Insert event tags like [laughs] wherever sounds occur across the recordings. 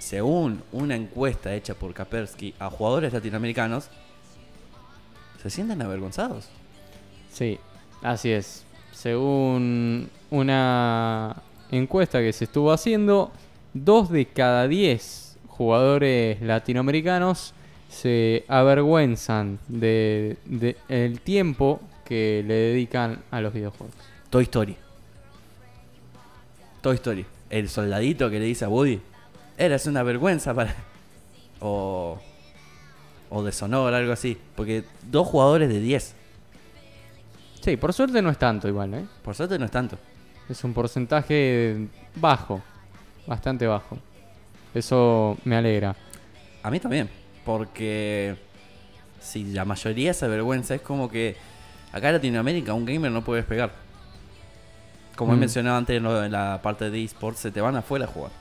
según una encuesta hecha por Kaspersky a jugadores latinoamericanos, se sienten avergonzados. Sí, así es. Según una encuesta que se estuvo haciendo, dos de cada diez jugadores latinoamericanos se avergüenzan de, de el tiempo que le dedican a los videojuegos. Toy Story. Toy Story. El soldadito que le dice a Woody, eres una vergüenza para... O... O de Sonora, algo así. Porque dos jugadores de 10. Sí, por suerte no es tanto igual, ¿eh? Por suerte no es tanto. Es un porcentaje bajo, bastante bajo. Eso me alegra. A mí también. Porque si la mayoría se avergüenza, es como que acá en Latinoamérica un gamer no puede pegar. Como he Mm. mencionado antes en la parte de esports, se te van afuera a jugar.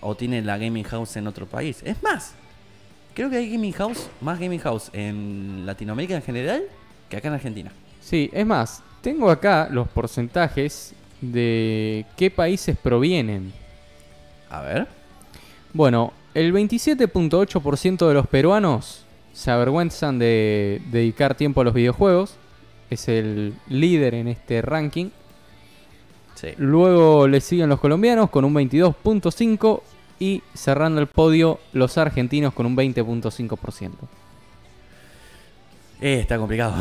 O tienen la gaming house en otro país. Es más, creo que hay gaming house, más gaming house en Latinoamérica en general que acá en Argentina. Sí, es más, tengo acá los porcentajes de qué países provienen. A ver. Bueno, el 27.8% de los peruanos se avergüenzan de dedicar tiempo a los videojuegos. Es el líder en este ranking. Sí. Luego le siguen los colombianos con un 22.5% y cerrando el podio los argentinos con un 20.5%. Eh, está complicado.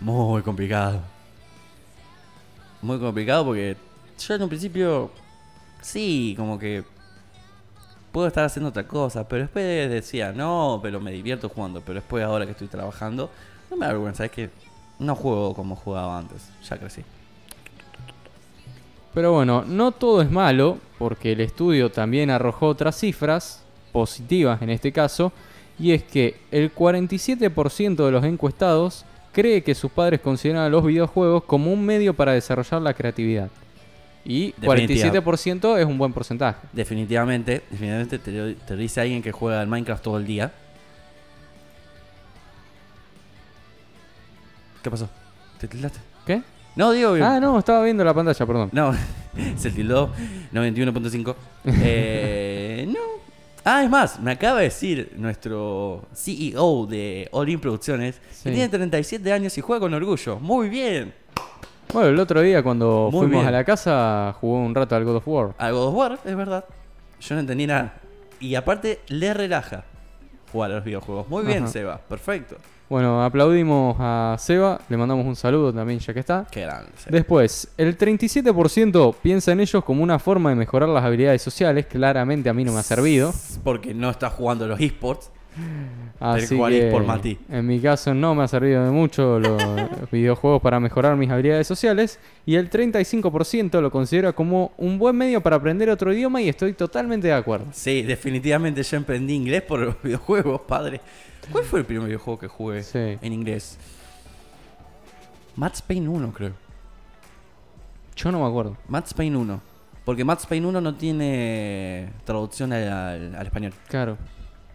Muy complicado. Muy complicado porque yo en un principio sí, como que puedo estar haciendo otra cosa, pero después decía, no, pero me divierto jugando, pero después ahora que estoy trabajando, no me da vergüenza, es que no juego como jugaba antes, ya crecí. Pero bueno, no todo es malo, porque el estudio también arrojó otras cifras, positivas en este caso, y es que el 47% de los encuestados cree que sus padres consideran a los videojuegos como un medio para desarrollar la creatividad. Y Definitiva. 47% es un buen porcentaje. Definitivamente, definitivamente te, lo- te lo dice alguien que juega al Minecraft todo el día. ¿Qué pasó? ¿Te tildaste? No, digo... Ah, no, estaba viendo la pantalla, perdón. No, [laughs] se tildó 91.5. Eh, no. Ah, es más, me acaba de decir nuestro CEO de All In Producciones Sí. que tiene 37 años y juega con orgullo. Muy bien. Bueno, el otro día cuando Muy fuimos bien. a la casa jugó un rato al God of War. Al God of War, es verdad. Yo no entendí nada. Y aparte, le relaja jugar a los videojuegos. Muy bien, Ajá. Seba. Perfecto. Bueno, aplaudimos a Seba, le mandamos un saludo también ya que está. Qué grande. Seba. Después, el 37% piensa en ellos como una forma de mejorar las habilidades sociales. Claramente a mí no me ha servido. Porque no está jugando los esports. Así cual que, eSport Mati. en mi caso no me ha servido de mucho [laughs] los videojuegos para mejorar mis habilidades sociales. Y el 35% lo considera como un buen medio para aprender otro idioma y estoy totalmente de acuerdo. Sí, definitivamente yo emprendí inglés por los [laughs] videojuegos, padre. ¿Cuál fue el primer videojuego que jugué Sí. en inglés? Max Payne 1, creo. Yo no me acuerdo. Max Payne 1. Porque Max Payne 1 no tiene traducción al, al- al español. Claro.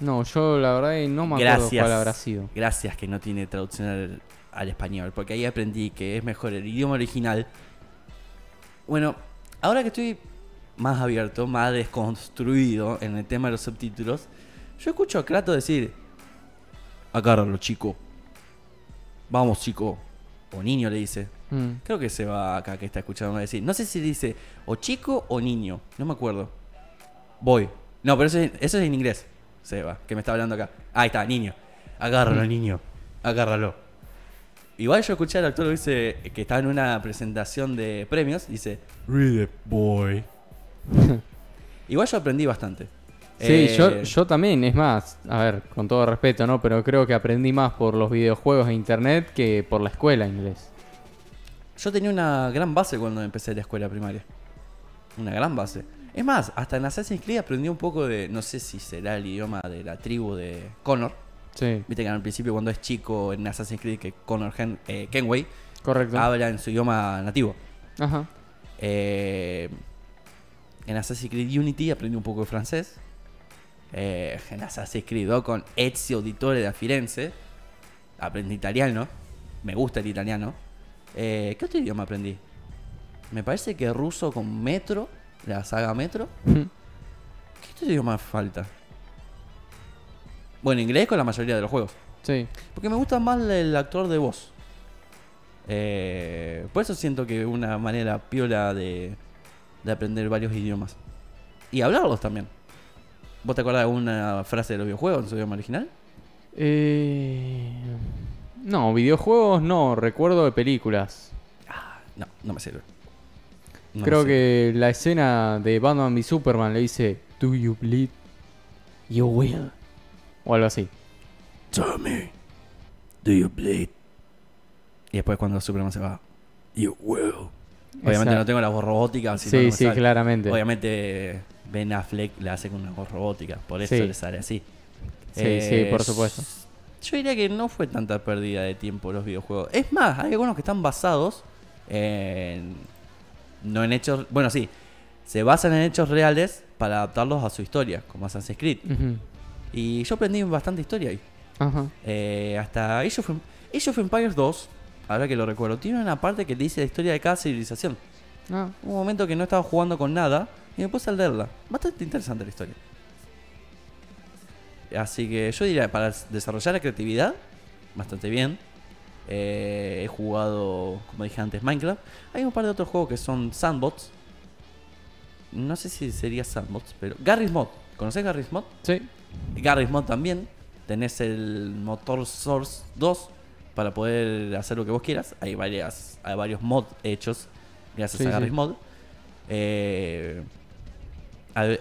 No, yo la verdad no me acuerdo Gracias. cuál habrá sido. Gracias que no tiene traducción al, al español. Porque ahí aprendí que es mejor el idioma original. Bueno, ahora que estoy más abierto, más desconstruido en el tema de los subtítulos, yo escucho a Kratos decir: Agárralo, chico. Vamos, chico. O niño le dice. Mm. Creo que se va acá que está escuchando decir. No sé si dice o chico o niño. No me acuerdo. Voy. No, pero eso es, eso es en inglés. Seba, que me está hablando acá. Ahí está, niño. Agárralo, niño. Agárralo. Igual yo escuché al actor que dice que estaba en una presentación de premios. Dice, Read it, boy. [laughs] Igual yo aprendí bastante. Sí, Eh, yo, yo también, es más, a ver, con todo respeto, ¿no? Pero creo que aprendí más por los videojuegos e internet que por la escuela inglés. Yo tenía una gran base cuando empecé la escuela primaria. Una gran base. Es más, hasta en Assassin's Creed aprendí un poco de, no sé si será el idioma de la tribu de Connor. Sí, Viste que al principio cuando es chico en Assassin's Creed que Connor Hen- eh, Kenway correcto. habla en su idioma nativo. Ajá. Eh, en Assassin's Creed Unity aprendí un poco de francés. Eh, en Assassin's Creed 2 con Ezio Auditore da Firenze aprendí italiano. Me gusta el italiano. ¿Qué otro idioma aprendí? Me parece que ruso con Metro, la saga Metro. ¿Qué otro idioma me falta? Bueno, inglés con la mayoría de los juegos. Sí. Porque me gusta más el actor de voz. Eh, por eso siento que es una manera piola de, de aprender varios idiomas. Y hablarlos también. ¿Vos te acuerdas de alguna frase de los videojuegos en su idioma original? Eh, no, videojuegos no, recuerdo de películas. No, no me sirve. No Creo que la escena de Batman v Superman le dice, Do you bleed? You will. O algo así. Tommy, do you bleed? Y después cuando Superman se va, you will. Obviamente no tengo la voz robótica. no, Sí, no sí, sale. claramente. Obviamente Ben Affleck le hace con una voz robótica, por eso Sí. le sale así. Sí, sí, por supuesto. Yo diría que no fue tanta pérdida de tiempo los videojuegos. Es más, hay algunos que están basados en... No en hechos... Bueno, sí. Se basan en hechos reales para adaptarlos a su historia, como Assassin's Creed. Ujú. Y yo aprendí bastante historia ahí. Ajá. Eh, hasta Age of, Em- Age of Empires 2, ahora que lo recuerdo, tiene una parte que te dice la historia de cada civilización. Ah, Un momento que no estaba jugando con nada y me puse a leerla. Bastante interesante la historia. Así que yo diría, para desarrollar la creatividad, bastante bien. Eh, he jugado, como dije antes, Minecraft. Hay un par de otros juegos que son sandbots. No sé si sería sandbots, pero... Garry's Mod. ¿Conoces Garry's Mod? sí. Garry's Mod también. Tenés el motor Source 2 para poder hacer lo que vos quieras. Hay varias, hay varios mods hechos gracias Sí, a sí. Garry's Mod. Eh,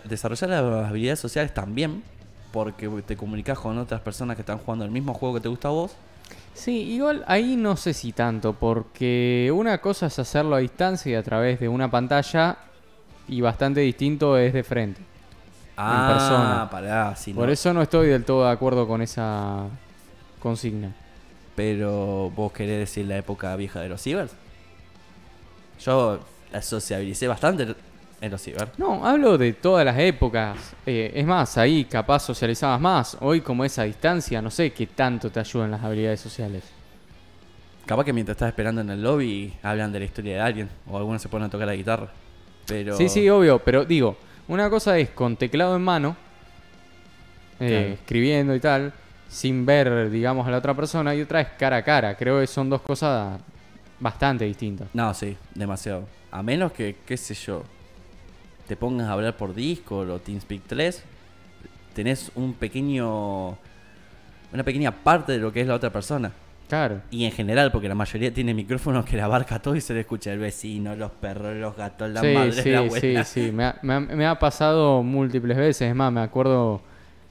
desarrollar las habilidades sociales también, porque te comunicas con otras personas que están jugando el mismo juego que te gusta a vos. Sí, igual ahí no sé si tanto, porque una cosa es hacerlo a distancia y a través de una pantalla, y bastante distinto es de frente. Ah, persona. pará, si Por no. eso no estoy del todo de acuerdo con esa consigna. Pero vos querés decir la época vieja de los cibers. Yo la sociabilicé bastante en los ciber. No, hablo de todas las épocas. Eh, es más, ahí capaz socializabas más. Hoy como es a distancia, no sé qué tanto te ayudan las habilidades sociales. Capaz que mientras estás esperando en el lobby hablan de la historia de alguien o algunos se ponen a tocar la guitarra. Pero Sí, sí, obvio, pero digo, una cosa es con teclado en mano, eh, Claro. escribiendo y tal, sin ver, digamos, a la otra persona, y otra es cara a cara. Creo que son dos cosas bastante distintas. No, sí, demasiado. A menos que, qué sé yo, te pongas a hablar por Discord o TeamSpeak 3, tenés un pequeño. Una pequeña parte de lo que es la otra persona. Claro. Y en general, porque la mayoría tiene micrófonos que le abarca todo y se le escucha el vecino, los perros, los gatos, la sí, madre, sí, la sí, abuela. sí. Me ha, me ha- me ha pasado múltiples veces. Es más, me acuerdo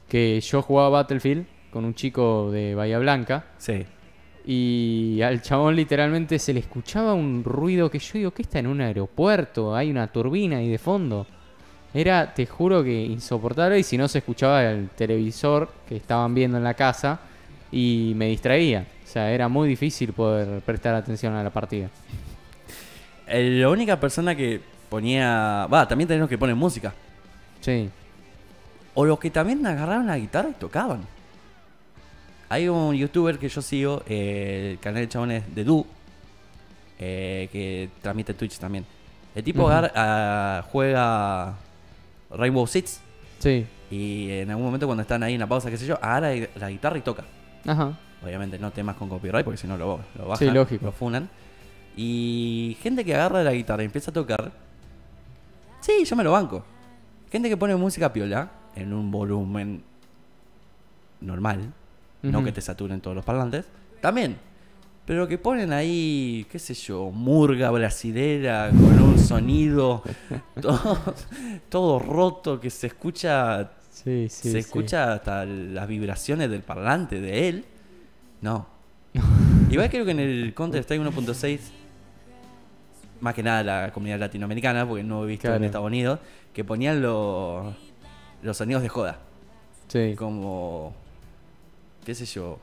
que yo jugaba Battlefield con un chico de Bahía Blanca. Sí. Y al chabón literalmente se le escuchaba un ruido que yo digo, ¿qué está en un aeropuerto? Hay una turbina ahí de fondo. Era, te juro que insoportable y si no se escuchaba el televisor que estaban viendo en la casa y me distraía. O sea, era muy difícil poder prestar atención a la partida. La única persona que ponía. Va, también tenemos que poner música. Sí. O los que también agarraron la guitarra y tocaban. Hay un youtuber que yo sigo, eh, el canal de chabones de Du, eh, que transmite Twitch también. El tipo ah, juega Rainbow Six Sí. y en algún momento cuando están ahí en la pausa, qué sé yo, agarra la guitarra y toca. Ajá. Obviamente no temas con copyright porque si no lo, lo bajan, Sí, lógico. lo funan. Y gente que agarra la guitarra y empieza a tocar. Sí, yo me lo banco. Gente que pone música piola en un volumen normal, no que te saturen todos los parlantes. También. Pero que ponen ahí, qué sé yo, murga brasilera con un sonido [laughs] todo, todo roto que se escucha Sí, sí. se sí. escucha hasta las vibraciones del parlante de él. No. [laughs] Igual creo que en el Counter Strike 1.6, más que nada la comunidad latinoamericana, porque no he visto en. Estados Unidos, que ponían los los sonidos de joda. Sí. Como, qué sé yo,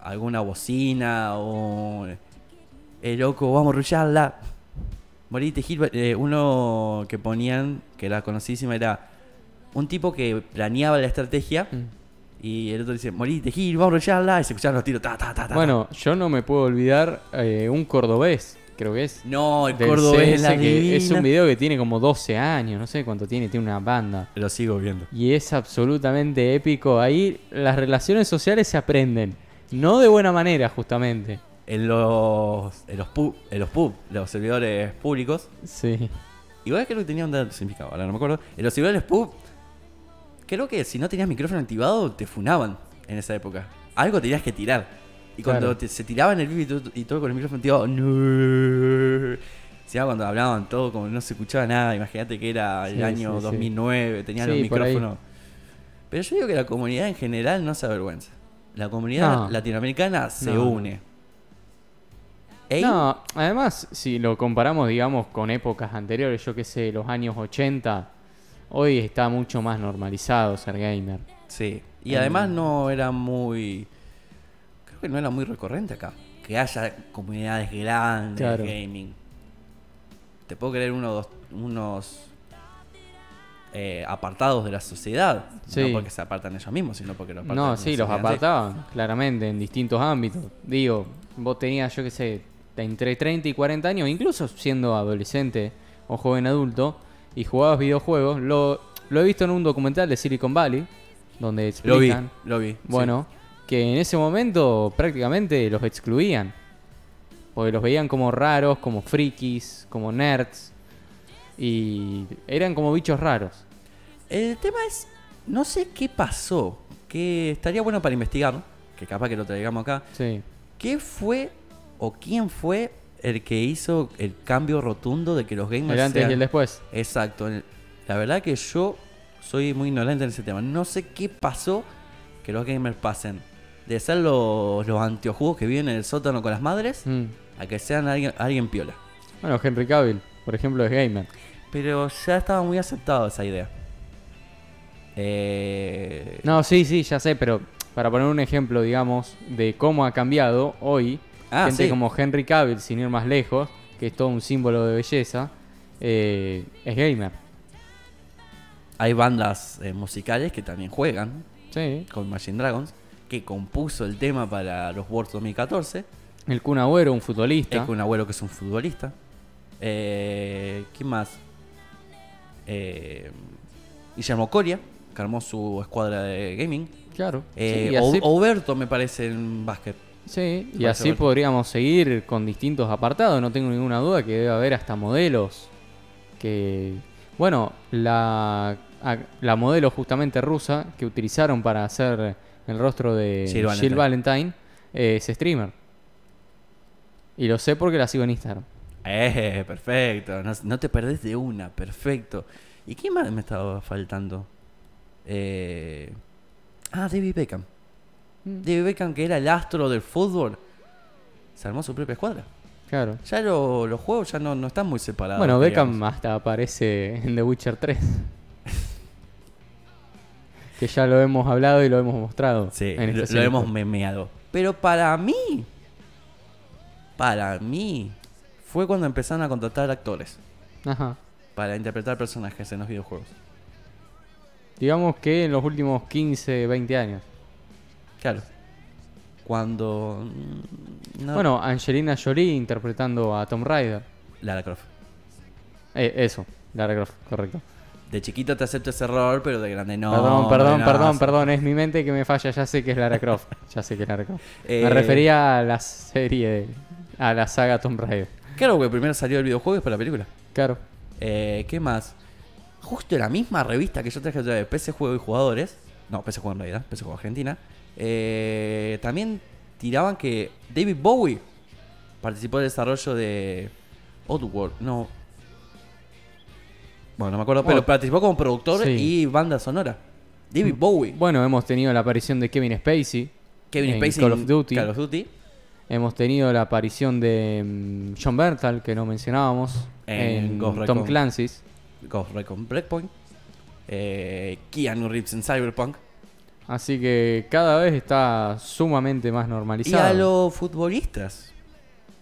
alguna bocina o... Eh, loco, vamos a rusharla. Morite Gil, eh, uno que ponían, que era conocidísima, era un tipo que planeaba la estrategia Mm. y el otro dice, morite Gil, vamos a rusharla. Y se escuchaban los tiros, ta, ta, ta, ta. Bueno, yo no me puedo olvidar eh, un cordobés creo que es. No, el cordobés es la que es divina. un video que tiene como 12 años, no sé cuánto tiene, tiene una banda. Lo sigo viendo. Y es absolutamente épico. Ahí las relaciones sociales se aprenden. No de buena manera, justamente. En los, en los pub, en los pub, los servidores públicos, Sí. igual creo que tenía un dato significado, ahora no me acuerdo. En los servidores pub, creo que si no tenías micrófono activado, te funaban en esa época. Algo tenías que tirar. Y cuando Claro. te- se tiraban el vivo y todo, y todo con el micrófono activado, no. Encima cuando hablaban todo como no se escuchaba nada, imagínate que era el Sí, año sí, sí. 2009, tenían Sí, los micrófonos. Pero yo digo que la comunidad en general no se avergüenza. La comunidad No. latinoamericana se No. une. Ey, No, además, si lo comparamos, digamos, con épocas anteriores, yo que sé, los años 80, hoy está mucho más normalizado ser gamer. Sí. Y Eh, además no era muy. Creo que no era muy recurrente acá. Que haya comunidades grandes Claro. de gaming. Te puedo creer uno, dos, unos eh, apartados de la sociedad. Sí. No porque se apartan ellos mismos, sino porque los apartan. No, sí, los apartaban, claramente, en distintos ámbitos. Digo, vos tenías, yo que sé, entre 30 y 40 años, incluso siendo adolescente o joven adulto, y jugabas videojuegos. Lo, lo he visto en un documental de Silicon Valley, donde Lo vi, explican, lo vi. sí. Que en ese momento prácticamente los excluían. Porque los veían como raros, como frikis, como nerds. Y eran como bichos raros. El tema es. No sé qué pasó. Que estaría bueno para investigar. Que capaz que lo traigamos acá. Sí. ¿Qué fue o quién fue el que hizo el cambio rotundo de que los gamers El antes sean- y el después. Exacto. La verdad que yo soy muy ignorante en ese tema. No sé qué pasó que los gamers pasen de ser los, los anteojugos que viven en el sótano con las madres Mm. a que sean alguien, alguien piola. Bueno, Henry Cavill, por ejemplo, es gamer. Pero ya estaba muy aceptado esa idea. Eh, No, sí, sí, ya sé, pero para poner un ejemplo, digamos, de cómo ha cambiado hoy, Ah, gente sí. como Henry Cavill, sin ir más lejos, que es todo un símbolo de belleza, eh, es gamer. Hay bandas eh, musicales que también juegan Sí. con Machine Dragons, que compuso el tema para los Worlds 2014. El Kun Agüero, un futbolista. Es un abuelo que es un futbolista. Eh, ¿Quién más? Eh, Guillermo Coria, que armó su escuadra de gaming. Claro. Eh, sí, así, Oberto, me parece, en básquet. sí, y así podríamos seguir con distintos apartados. No tengo ninguna duda que debe haber hasta modelos que... Bueno, la, la modelo justamente rusa que utilizaron para hacer el rostro de Jill Jill Valentine. Eh, es streamer. Y lo sé porque la sigo en Instagram. Eh, perfecto. No, no te perdés de una, perfecto. ¿Y quién más me estaba faltando? Eh, ah, David Beckham. Mm. David Beckham, que era el astro del fútbol, se armó su propia escuadra. Claro. Ya lo- los juegos ya no, no están muy separados. Bueno, Beckham digamos. hasta aparece en The Witcher 3. Que ya lo hemos hablado y lo hemos mostrado. Sí, en este lo hemos memeado. Pero para mí, para mí, fue cuando empezaron a contratar actores Ajá. para interpretar personajes en los videojuegos. Digamos que en los últimos 15, 20 años. Claro. Cuando. mm, no- Bueno, Angelina Jolie interpretando a Tom Raider. Lara Croft. Eh, eso, Lara Croft, correcto. De chiquito te acepto ese error, pero de grande no. perdón, perdón, no, perdón, no. perdón, es mi mente que me falla, ya sé que es Lara Croft. [laughs] Ya sé que es Lara Croft. Eh, Me refería a la serie, a la saga Tom Raider. Claro, que primero salió el videojuego y después la película. Claro. Eh, ¿Qué más? Justo la misma revista que yo traje otra vez, PC Juego y Jugadores. No, PC Juego en realidad, PC Juego Argentina. eh, también tiraban que David Bowie participó del desarrollo de Oddworld. No. Bueno, no me acuerdo, pero participó como productor sí. y banda sonora. David Bowie. Bueno, hemos tenido la aparición de Kevin Spacey. Kevin en Spacey Call of Duty. Call of Duty. Hemos tenido la aparición de mm, John Bertal, que no mencionábamos, En en, Ghost Tom. Clancy's. Ghost Recon Breakpoint. Eh, Keanu Reeves en Cyberpunk. Así que cada vez está sumamente más Y normalizado. a los futbolistas.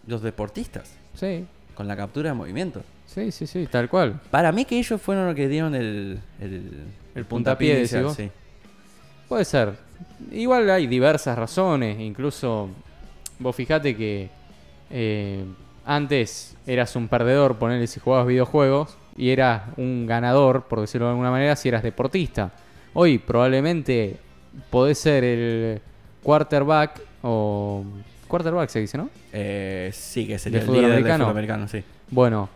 Los deportistas. Sí, Con la captura de movimiento. Sí, sí, sí, tal cual. Para mí que ellos fueron los que dieron el, el, El puntapié, puntapié inicial, sí. Puede ser. Igual hay diversas razones, incluso vos fijate que eh, antes eras un perdedor, ponerle si jugabas videojuegos, y eras un ganador, por decirlo de alguna manera, si eras deportista. Hoy probablemente podés ser el quarterback o... Quarterback se dice, ¿no? Eh, sí, que sería ¿De el líder del americano? fútbol americano, sí. Bueno,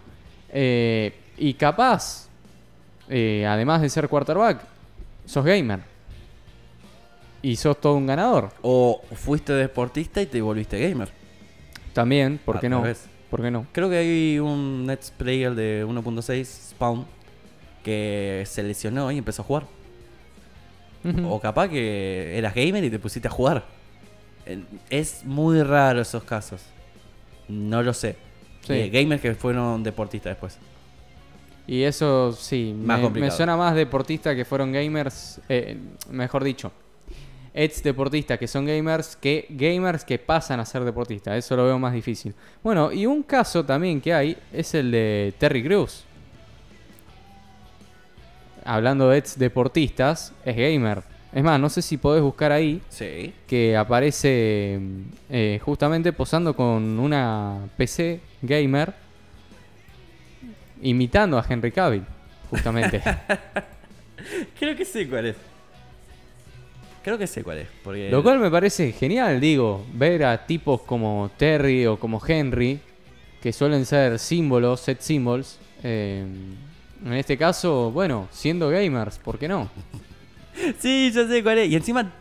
eh, y capaz, eh, además de ser quarterback, sos gamer. Y sos todo un ganador. O fuiste deportista y te volviste gamer. También, ¿por qué Al no? revés. ¿Por qué no? Creo que hay un Nets player de 1.6, Spawn, que se lesionó y empezó a jugar. O capaz que eras gamer y te pusiste a jugar. Es muy raro esos casos. No lo sé. Sí. Eh, gamers que fueron deportistas después. Y eso sí, Más me, suena más deportista que fueron gamers, eh, mejor dicho, ex deportistas que son gamers que gamers que pasan a ser deportistas. Eso lo veo más difícil. Bueno, y un caso también que hay es el de Terry Crews. Hablando de ex deportistas, es gamer. Es más, no sé si podés buscar ahí Sí. que aparece eh, justamente posando con una PC gamer imitando a Henry Cavill, justamente. [laughs] Creo que sé cuál es. Creo que sé cuál es. Porque Lo cual me parece genial, digo, ver a tipos como Terry o como Henry, que suelen ser símbolos, set symbols, eh, en este caso, bueno, siendo gamers, ¿por qué no? [laughs] Sí, ya sé cuál es. Y encima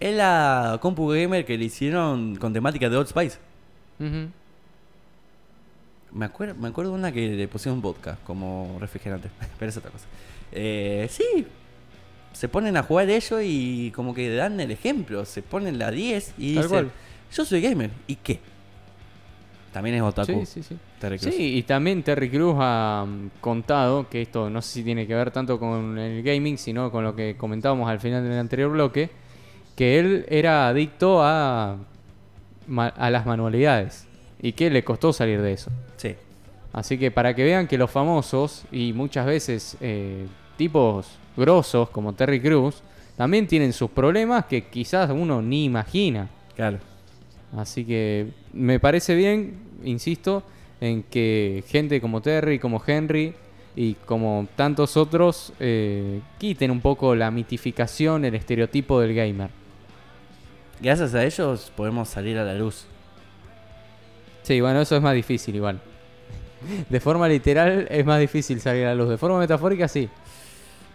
es la compu gamer que le hicieron con temática de Old Spice. Me acuerdo, me acuerdo de una que le pusieron vodka como refrigerante. [laughs] Pero es otra cosa. Eh, sí. Se ponen a jugar ellos y como que dan el ejemplo. Se ponen la 10 y Tal dicen, cual. yo soy gamer. ¿Y qué? También es otaku. Sí, sí, sí. Terry Crews. Sí, y también Terry Crews ha mm, contado que esto no sé si tiene que ver tanto con el gaming, sino con lo que comentábamos al final del anterior bloque, que él era adicto a, a las manualidades y que le costó salir de eso. Sí. Así que para que vean que los famosos y muchas veces eh, tipos grosos como Terry Crews también tienen sus problemas que quizás uno ni imagina. Claro. Así que me parece bien, insisto, en que gente como Terry, como Henry y como tantos otros eh, quiten un poco la mitificación, el estereotipo del gamer. Gracias a ellos podemos salir a la luz. Sí, bueno, eso es más difícil igual. [laughs] De forma literal es más difícil salir a la luz. De forma metafórica sí.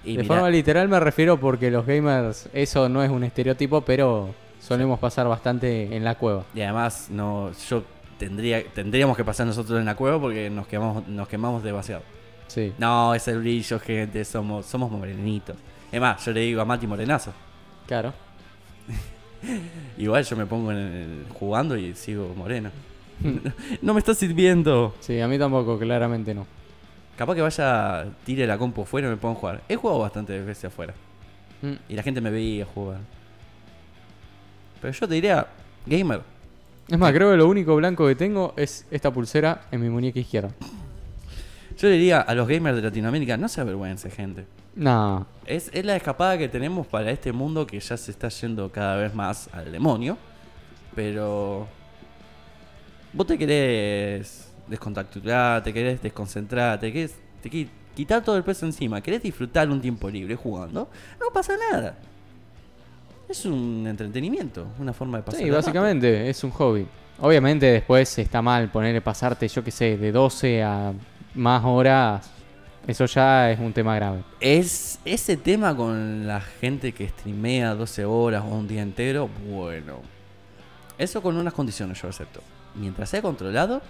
Y de mirá, forma literal me refiero porque los gamers, eso no es un estereotipo, pero solemos pasar bastante en la cueva. y además no, yo tendría, tendríamos que pasar nosotros en la cueva porque nos quemamos, nos quemamos demasiado. Sí. No, es el brillo, gente, somos, somos morenitos. Es más, yo le digo a Mati Morenazo. Claro. [laughs] Igual yo me pongo en el- jugando y sigo moreno. [laughs] no me está sirviendo. Sí, a mí tampoco, claramente no. Capaz que vaya, tire la compu afuera y me pongo a jugar. He jugado bastante veces afuera. Mm. Y la gente me veía jugar. Pero yo te diría, gamer. Es más, creo que lo único blanco que tengo es esta pulsera en mi muñeca izquierda. Yo le diría a los gamers de Latinoamérica, no se avergüence, gente. No, Es, es la escapada que tenemos para este mundo que ya se está yendo cada vez más al demonio. Pero. Vos te querés descontacturar, te querés desconcentrar, te querés te qui- quitar todo el peso encima, querés disfrutar un tiempo libre jugando, no pasa nada. Es un entretenimiento, una forma de pasar. sí, el rato. básicamente es un hobby. Obviamente después está mal ponerle pasarte, yo qué sé, de 12 a más horas. Eso ya es un tema grave. Es ese tema con la gente que streamea 12 horas o un día entero, bueno. Eso con unas condiciones yo acepto. Mientras sea controlado,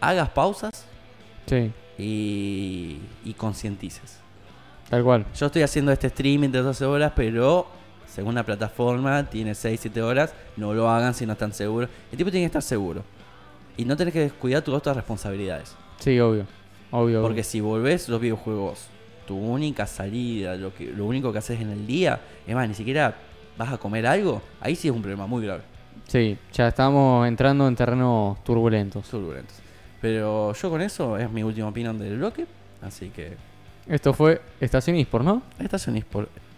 hagas pausas Sí, y, y concientices. tal cual. Yo estoy haciendo este streaming de 12 horas, pero según la plataforma tiene 6, 7 horas. No lo hagan si no están seguros. El tipo tiene que estar seguro. Y no tenés que descuidar tus otras responsabilidades. Sí, obvio. Obvio. Porque obvio. si volvés los videojuegos, tu única salida, lo, que, lo único que haces en el día, es más, ni siquiera vas a comer algo, ahí sí es un problema muy grave. Sí, ya estamos entrando en terrenos turbulentos. Turbulentos. Pero yo con eso es mi última opinión del bloque. Así que Esto fue Estación Esports, ¿no? Estación eSport.